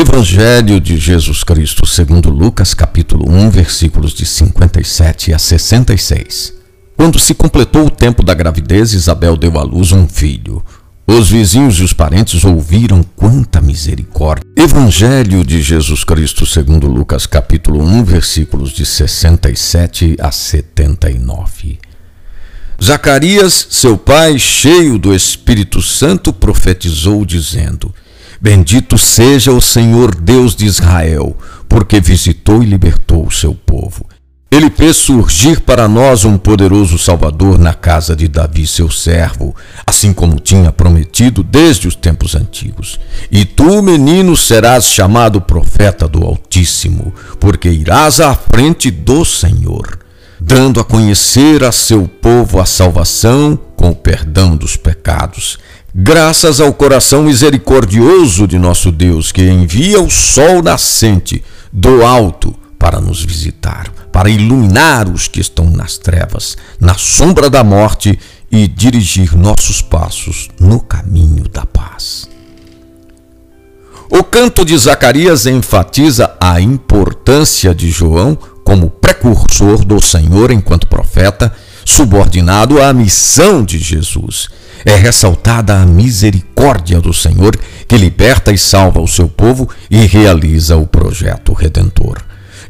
Evangelho de Jesus Cristo, segundo Lucas, capítulo 1, versículos de 57 a 66. Quando se completou o tempo da gravidez, Isabel deu à luz um filho. Os vizinhos e os parentes ouviram quanta misericórdia. Evangelho de Jesus Cristo, segundo Lucas, capítulo 1, versículos de 67 a 79. Zacarias, seu pai, cheio do Espírito Santo, profetizou dizendo: Bendito seja o Senhor Deus de Israel, porque visitou e libertou o seu povo. Ele fez surgir para nós um poderoso Salvador na casa de Davi, seu servo, assim como tinha prometido desde os tempos antigos. E tu, menino, serás chamado profeta do Altíssimo, porque irás à frente do Senhor, dando a conhecer a seu povo a salvação com o perdão dos pecados Graças ao coração misericordioso de nosso Deus, que envia o sol nascente do alto para nos visitar, para iluminar os que estão nas trevas, na sombra da morte e dirigir nossos passos no caminho da paz. O canto de Zacarias enfatiza a importância de João como precursor do Senhor enquanto profeta, subordinado à missão de Jesus é ressaltada a misericórdia do Senhor que liberta e salva o seu povo e realiza o projeto redentor.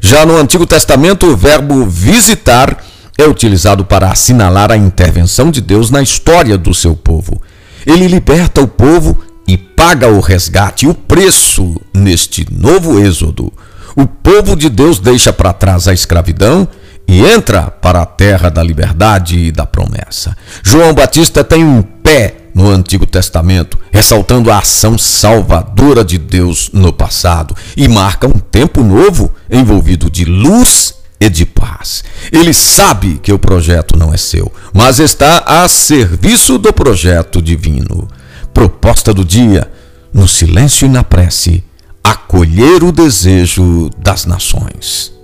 Já no Antigo Testamento, o verbo visitar é utilizado para assinalar a intervenção de Deus na história do seu povo. Ele liberta o povo e paga o resgate o preço neste novo êxodo. O povo de Deus deixa para trás a escravidão e entra para a terra da liberdade e da promessa. João Batista tem um pé no Antigo Testamento, ressaltando a ação salvadora de Deus no passado e marca um tempo novo envolvido de luz e de paz. Ele sabe que o projeto não é seu, mas está a serviço do projeto divino. Proposta do dia: no silêncio e na prece, acolher o desejo das nações.